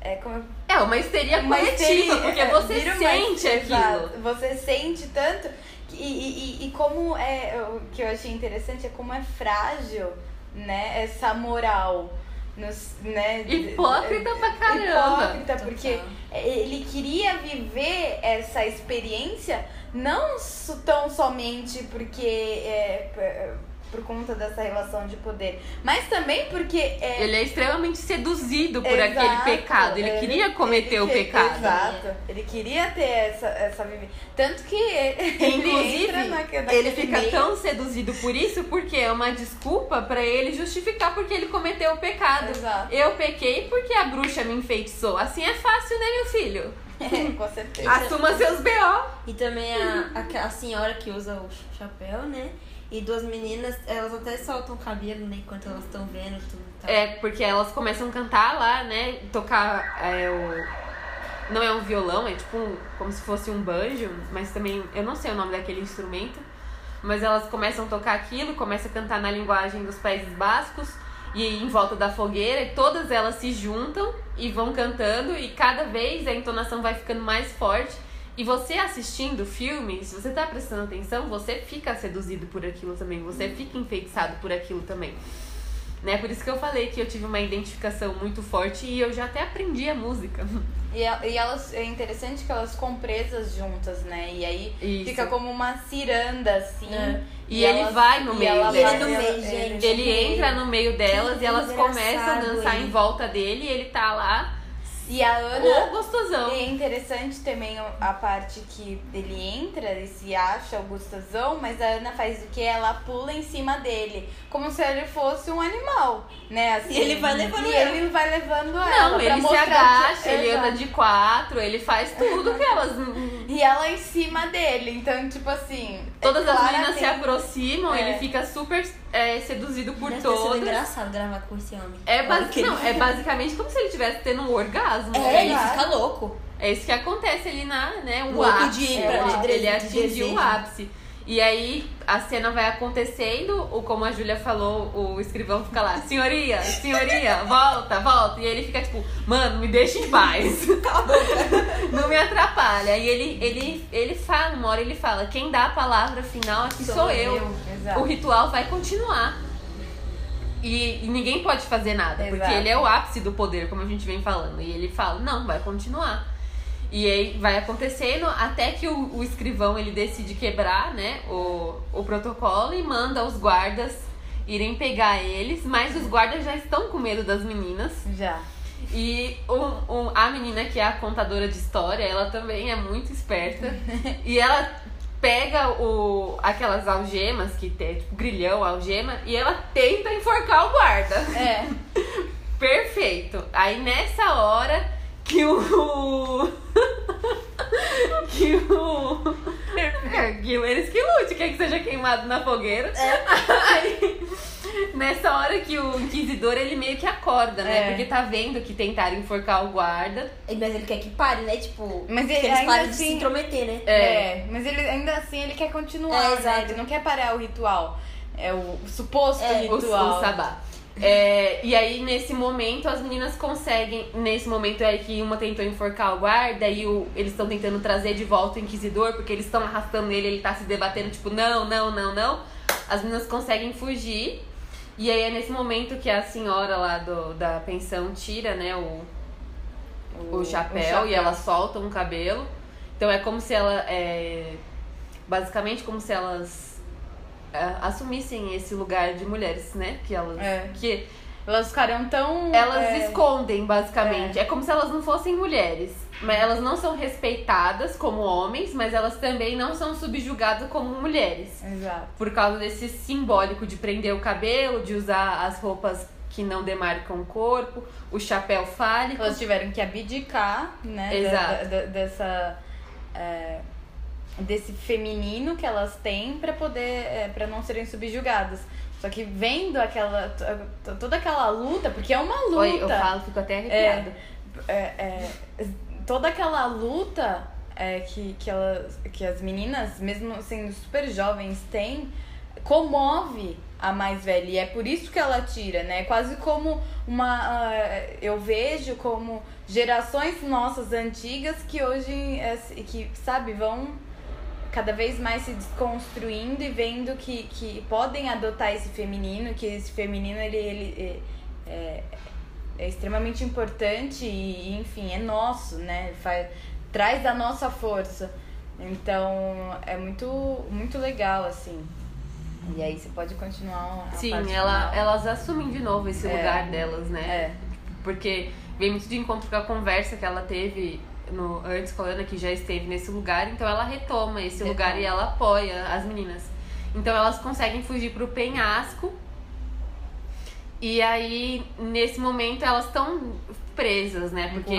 é, como É uma histeria Uma coletiva, histeria, porque é, você vira uma- sente aquilo. Exato, Você sente tanto. que- E, e, e como é. O que eu achei interessante é como é frágil, né? Essa moral. Nos, né, Hipócrita pra caramba. Hipócrita, porque ele queria viver essa experiência não tão somente porque. É, por conta dessa relação de poder, mas também porque é, Ele é extremamente seduzido por Exato, aquele pecado. Ele, queria cometer ele o pecado. Exato. Ele queria ter essa, essa vivência. Tanto que ele Inclusive, entra na, ele fica meio- tão seduzido por isso porque é uma desculpa pra ele justificar porque ele cometeu o pecado. Exato. Eu pequei porque a bruxa me enfeitiçou. Assim é fácil, né, meu filho? É, com certeza. Assuma seus B.O. E também a, a, a senhora que usa o chapéu, né? E duas meninas, elas até soltam o cabelo, né? Enquanto elas estão vendo tudo tal. É, porque elas começam a cantar lá, né? Tocar é, o. Não é um violão, é tipo um- como se fosse um banjo, mas também. Eu não sei o nome daquele instrumento. Mas elas começam a tocar aquilo, começam a cantar na linguagem dos Países Bascos e em volta da fogueira, e todas elas se juntam e vão cantando, e cada vez a entonação vai ficando mais forte. E você assistindo o filme, se você tá prestando atenção, você fica seduzido por aquilo também, você fica enfeitiçado por aquilo também. Né? Por isso que eu falei que eu tive uma identificação muito forte e eu já até aprendi a música. E, e elas é interessante que elas ficam presas juntas, né? E aí Isso. fica como uma ciranda, assim. É. E ele vai no e meio ela delas. vai- Ele no meio, gente. Ele entra no meio delas Que e elas começam a dançar ele. em volta dele e ele tá lá, E a Ana. ô gostosão. E é interessante também a parte que ele entra e se acha o gostosão, mas a Ana faz o que? Ela pula em cima dele, como se ele fosse um animal, né? Assim, E ele vai levando E ela. ele vai levando ela. Não, ele se mostrar agacha, que- ele Exato. anda de quatro, ele faz tudo que elas. E ela em cima dele, então, tipo assim. é Todas as meninas se aproximam, É. ele fica super é, seduzido por Deve sido todas. engraçado gravar com esse homem. É, basi- não, é basicamente como se ele estivesse tendo um orgasmo. É, ele Exato. fica louco. É isso que acontece ali na, né, o Louco ápice. de- É, de- ele atingiu o ápice. E aí a cena vai acontecendo, ou como a Júlia falou, o escrivão fica lá, senhoria, senhoria, volta, volta. E ele fica tipo, mano, me deixa em paz. Não me atrapalha. E ele, ele, ele fala, uma hora ele fala, quem dá a palavra final aqui sou, Sou eu. eu. O ritual vai continuar. E, e ninguém pode fazer nada, porque Exato. ele é o ápice do poder, como a gente vem falando. E ele fala, não, vai continuar. E aí vai acontecendo até que o, o escrivão ele decide quebrar né, o, o protocolo e manda os guardas irem pegar eles, mas os guardas já estão com medo das meninas. Já. E um, um- a menina que é a contadora de história, ela também é muito esperta. e ela pega o, aquelas algemas que tem, tipo, grilhão, algema, e ela tenta enforcar o guarda. É. Perfeito. Aí nessa hora que o. que o. É, que eles que lute, quer que seja queimado na fogueira. Aí, nessa hora que o inquisidor ele meio que acorda, né? É. Porque tá vendo que tentaram enforcar o guarda. Mas ele quer que pare, né? Tipo, Mas que ele eles ainda parem de assim- se intrometer, né? É. mas ele ainda assim ele quer continuar, É, né? exato. Ele não quer parar o ritual. É o suposto É, o, ritual. o sabá. É, e aí, nesse momento, as meninas conseguem. Nesse momento é que uma tentou enforcar o guarda e o, eles estão tentando trazer de volta o inquisidor, porque eles estão arrastando ele, ele tá se debatendo, tipo, não, não, não, não. As meninas conseguem fugir. E aí é nesse momento que a senhora lá do, da pensão tira, né, o, o, chapéu, e ela solta um cabelo. Então é como se ela. É, basicamente como se elas assumissem esse lugar de mulheres, né? Que elas. É. Que Elas ficaram tão. elas é, escondem, basicamente. É. como se elas não fossem mulheres. Mas elas não são respeitadas como homens, mas elas também não são subjugadas como mulheres. Exato. Por causa desse simbólico de prender o cabelo, de usar as roupas que não demarcam o corpo, o chapéu fálico. Elas tiveram que abdicar, né? Exato. da- da- dessa. é, desse feminino que elas têm pra poder. É, para não serem subjugadas. Só que vendo aquela. toda aquela luta, porque é uma luta. Oi, eu falo, fico até arrepiada. é, é, toda aquela luta é, que, que, elas, que as meninas, mesmo sendo super jovens, têm, comove a mais velha. E é por isso que ela tira, né? Quase como uma. ah, eu vejo como gerações nossas antigas que hoje, é, que, sabe, vão cada vez mais se desconstruindo e vendo que, que podem adotar esse feminino, que esse feminino ele, ele é, é, é extremamente importante e, enfim, é nosso, né? Faz, traz a nossa força. Então é muito, muito legal, assim. E aí você pode continuar a Sim, ela, final. elas assumem de novo esse É. lugar delas, né? É. Porque vem muito de encontro com a conversa que ela teve no, antes com a Ana, que já esteve nesse lugar, então ela retoma esse Retoma. lugar e ela apoia as meninas. Então elas conseguem fugir pro penhasco. E aí, nesse momento, elas estão presas, né? Porque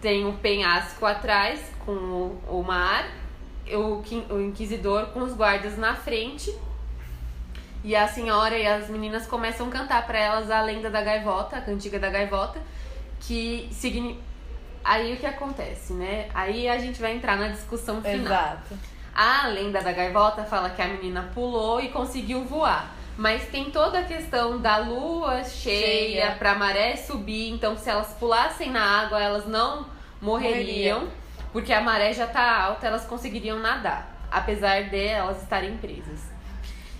tem o penhasco atrás com o, o mar, o, o inquisidor com os guardas na frente. E a senhora e as meninas começam a cantar pra elas a lenda da gaivota, a cantiga da gaivota, que significa. Aí o que acontece, né? Aí a gente vai entrar na discussão final. Exato. A lenda da gaivota fala que a menina pulou e conseguiu voar. Mas tem toda a questão da lua cheia, Cheia. pra maré subir. Então, se elas pulassem na água, elas não morreriam. Morreriam. Porque a maré já tá alta, elas conseguiriam nadar. Apesar de elas estarem presas.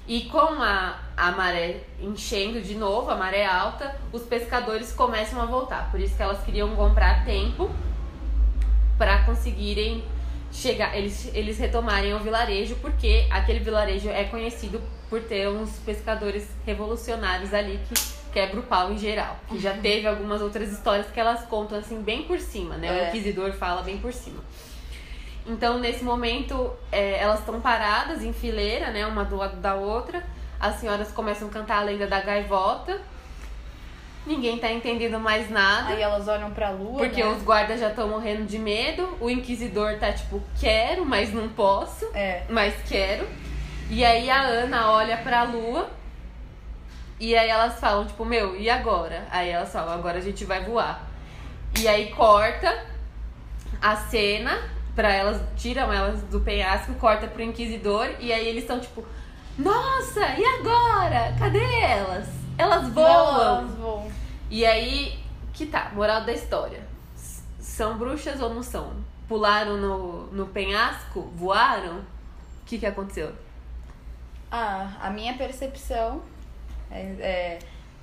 E com a, a maré enchendo de novo, a maré alta, os pescadores começam a voltar. Por isso que elas queriam comprar tempo para conseguirem chegar, eles, eles retomarem o vilarejo, porque aquele vilarejo é conhecido por ter uns pescadores revolucionários ali que quebra o pau em geral. Que já teve algumas outras histórias que elas contam assim bem por cima, né? O É. inquisidor fala bem por cima. Então, nesse momento, é, elas estão paradas em fileira, né? Uma do lado da outra. As senhoras começam a cantar a lenda da gaivota. Ninguém tá entendendo mais nada. Aí elas olham pra lua, Porque né? os guardas já estão morrendo de medo. O inquisidor tá tipo, quero, mas não posso. É. Mas quero. E aí a Ana olha pra lua. E aí elas falam, tipo, meu, e agora? Aí elas falam, agora a gente vai voar. E aí corta a cena pra elas, tiram elas do penhasco, corta pro inquisidor. E aí eles estão tipo, nossa, e agora? Cadê elas? Elas voam. Elas voam. E aí, que tá, moral da história. São bruxas ou não são? Pularam no, no penhasco? Voaram? O que que aconteceu? Ah, a minha percepção é, é,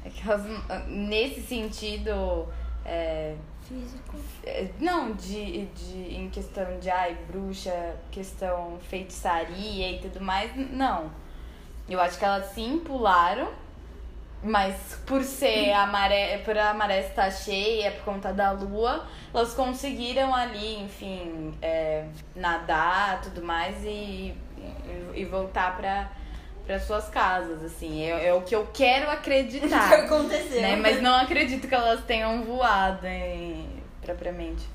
é que elas, nesse sentido. é, Físico. é, não, de, de, em questão de ai, bruxa, questão feitiçaria e tudo mais, não. Eu acho que elas sim pularam, mas por ser a maré, por a maré estar cheia, por conta da lua, elas conseguiram ali, enfim, é, nadar tudo mais e, e, e voltar para para suas casas, assim. É, é o que eu quero acreditar. Que aconteceu? né? Mas não acredito que elas tenham voado em, propriamente.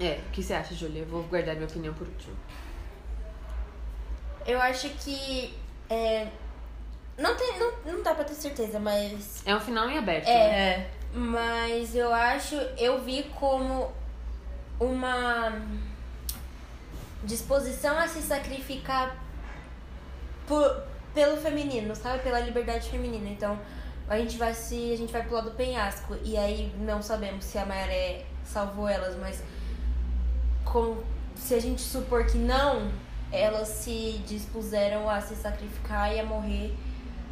É, o que você acha, Julia? Eu vou guardar minha opinião por último. Eu acho que. É, não, tem, não, não dá pra ter certeza, mas. É um final em aberto, É. né? É. Mas eu acho. Eu vi como uma disposição a se sacrificar por, pelo feminino, sabe? Pela liberdade feminina. Então, a gente vai se. A gente vai pular do penhasco. E aí não sabemos se a maré salvou elas, mas com, se a gente supor que não, elas se dispuseram a se sacrificar e a morrer.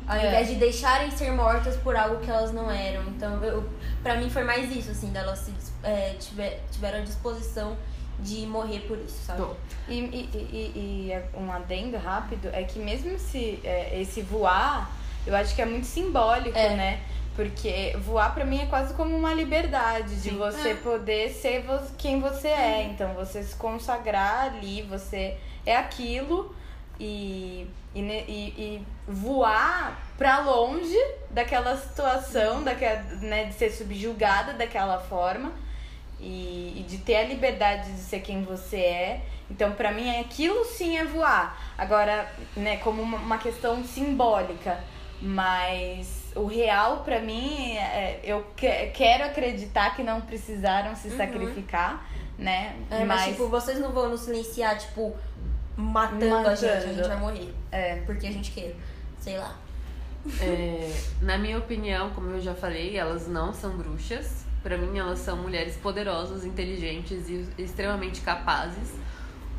Ao É. invés de deixarem ser mortas por algo que elas não eram. Então, eu, pra mim foi mais isso, assim, delas se, é, tiver, tiveram a disposição de morrer por isso, sabe? E, e, e, e um adendo rápido é que mesmo se é, esse voar, eu acho que é muito simbólico, É. né? Porque voar pra mim é quase como uma liberdade de Sim. você É. poder ser quem você é. Então você se consagrar ali, você é aquilo e, e, e, e voar pra longe daquela situação, daquela, né, de ser subjugada daquela forma e, e de ter a liberdade de ser quem você é. Então, pra mim, aquilo sim é voar. Agora, né, como uma- uma questão simbólica. Mas o real, pra mim, é, eu que- quero acreditar que não precisaram se sacrificar, né? É, mas, tipo, vocês não vão nos silenciar, tipo, matando, a gente, a Matando. gente vai morrer. é, Porque a gente quer, sei lá. é, na minha opinião, como eu já falei, elas não são bruxas. Pra mim, elas são mulheres poderosas, inteligentes e extremamente capazes.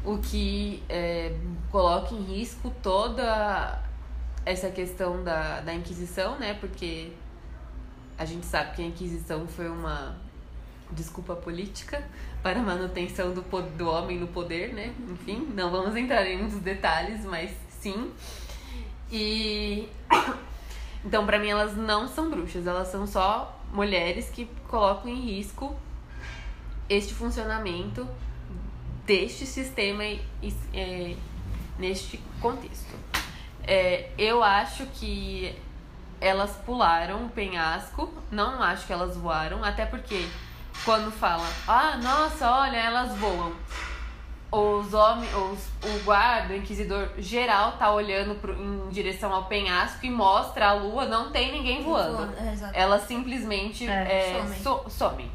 O que é, coloca em risco toda essa questão da, da Inquisição, né? Porque a gente sabe que a Inquisição foi uma desculpa política para a manutenção do, do homem no poder, né? Enfim, não vamos entrar em muitos detalhes, mas sim. E então, pra mim, elas não são bruxas, elas são só mulheres que colocam em risco este funcionamento deste sistema é, neste contexto. É, eu acho que elas pularam o penhasco, não acho que elas voaram, até porque quando fala, ah, nossa, olha, elas voam. Os homens, os, o guarda, o inquisidor geral tá olhando pro, em direção ao penhasco e mostra a lua, não tem ninguém voando. É, exato. Elas simplesmente É, é, somem. so- somem.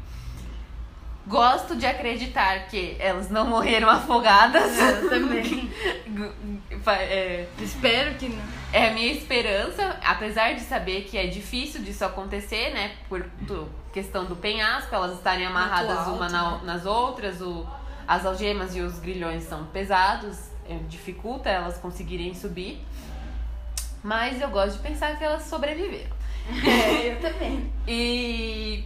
Gosto de acreditar que elas não morreram afogadas. Eu também. É, Espero que não. é a minha esperança, apesar de saber que é difícil disso acontecer, né? Por questão do penhasco, elas estarem amarradas alto, uma na- né? nas outras, o, as algemas e os grilhões são pesados, é, dificulta elas conseguirem subir. Mas eu gosto de pensar que elas sobreviveram. É, eu também. E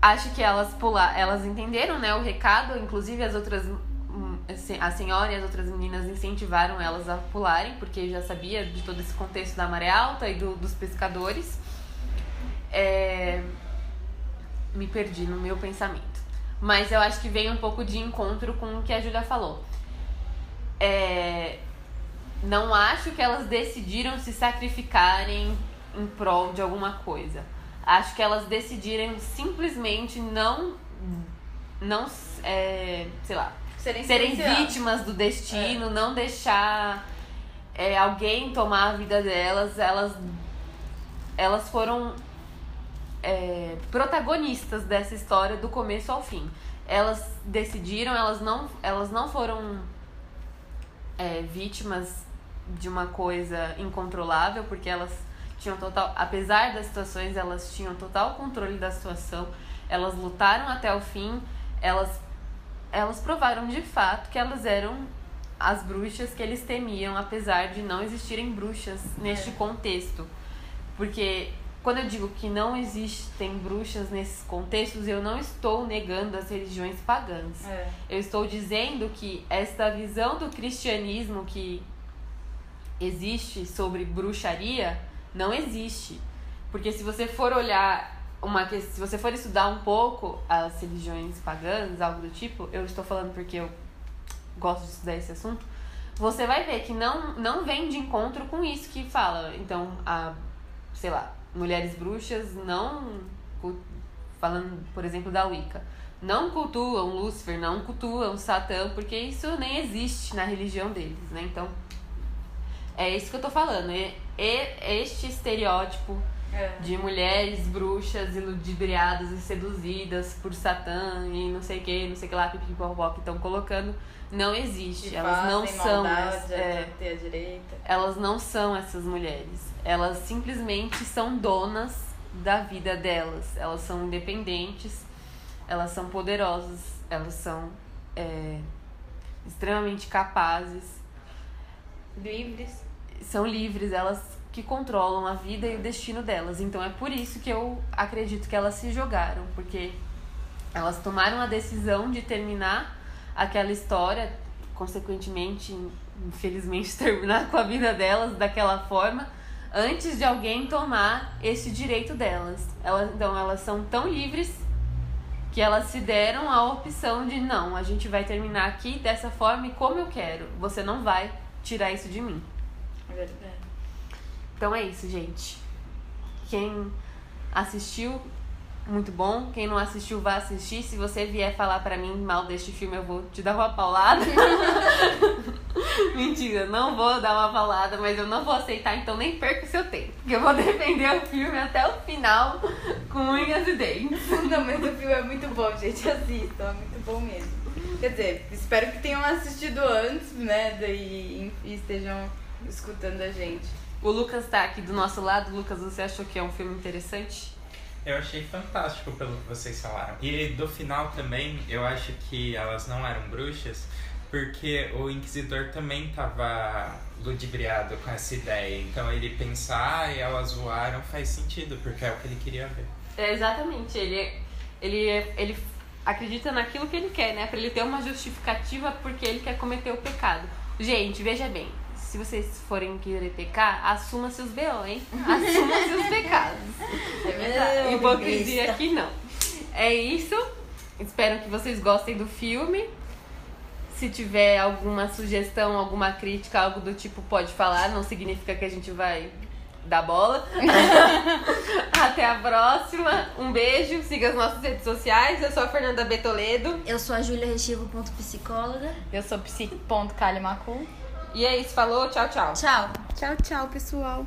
acho que elas pular, elas entenderam, né, o recado, inclusive as outras hum, a senhora e as outras meninas incentivaram elas a pularem, porque já sabia de todo esse contexto da maré alta e do, dos pescadores. É, me perdi no meu pensamento. Mas eu acho que vem um pouco de encontro com o que a Júlia falou. É, não acho que elas decidiram se sacrificarem em prol de alguma coisa. Acho que elas decidiram simplesmente não. não é, sei lá. Serem, serem vítimas do destino, não deixar é, alguém tomar a vida delas. Elas, elas foram é, protagonistas dessa história do começo ao fim. Elas decidiram, elas não, elas não foram é, vítimas de uma coisa incontrolável, porque elas tinham total, apesar das situações, elas tinham total controle da situação. Elas lutaram até o fim. Elas elas provaram de fato que elas eram as bruxas que eles temiam, apesar de não existirem bruxas neste contexto. Porque quando eu digo que não existem bruxas nesses contextos, eu não estou negando as religiões pagãs. É. Eu estou dizendo que esta visão do cristianismo que existe sobre bruxaria não existe. Porque se você for olhar uma que- se você for estudar um pouco as religiões pagãs, algo do tipo, eu estou falando porque eu gosto de estudar esse assunto, você vai ver que não não vem de encontro com isso que fala. Então, a sei lá, mulheres bruxas não falando, por exemplo, da Wicca, não cultuam Lúcifer, não cultuam Satã, porque isso nem existe na religião deles, né? Então, é isso que eu tô falando. E, e este estereótipo É. de mulheres bruxas e ludibriadas e seduzidas por Satã e não sei o que, não sei o que lá, pipipopó que estão colocando, não existe. Que Elas não são. maldade, ess- a é, ter a direita. elas não são essas mulheres. Elas simplesmente são donas da vida delas. Elas são independentes, elas são poderosas, elas são é, extremamente capazes, Livres. são livres, elas que controlam a vida e o destino delas. Então é por isso que eu acredito que elas se jogaram, porque elas tomaram a decisão de terminar aquela história, consequentemente, infelizmente, terminar com a vida delas daquela forma, antes de alguém tomar esse direito delas. Elas, então elas são tão livres que elas se deram a opção de não, a gente vai terminar aqui dessa forma e como eu quero. Você não vai tirar isso de mim. É verdade. Então é isso, gente. Quem assistiu, muito bom. Quem não assistiu, vá assistir. Se você vier falar pra mim mal deste filme, eu vou te dar uma paulada. Mentira, não vou dar uma paulada, mas eu não vou aceitar, então nem perca o seu tempo. Porque eu vou defender o filme até o final com unhas e dentes. Não, mas o filme é muito bom, gente. Assistam, é muito bom mesmo. Quer dizer, espero que tenham assistido antes, né? Daí e estejam escutando a gente. O Lucas tá aqui do nosso lado. Lucas, você achou que é um filme interessante? Eu achei fantástico pelo que vocês falaram. E do final também, eu acho que elas não eram bruxas, porque o Inquisidor também tava ludibriado com essa ideia. Então ele pensar e elas voaram faz sentido, porque é o que ele queria ver. É, exatamente. Ele, ele, ele acredita naquilo que ele quer, né? Pra ele ter uma justificativa porque ele quer cometer o pecado. Gente, veja bem. Se vocês forem querer pecar, assuma seus B.O., hein? Assuma seus pecados. É verdade. Hipocrisia aqui não. É isso. Espero que vocês gostem do filme. Se tiver alguma sugestão, alguma crítica, algo do tipo, pode falar. Não significa que a gente vai dar bola. Até a próxima. Um beijo. Siga as nossas redes sociais. Eu sou a Fernanda Betoledo. Eu sou a Júlia Rechivo, ponto psicóloga. Eu sou psique.calimacu. E é isso. Falou. Tchau, tchau. Tchau. Tchau, tchau, pessoal.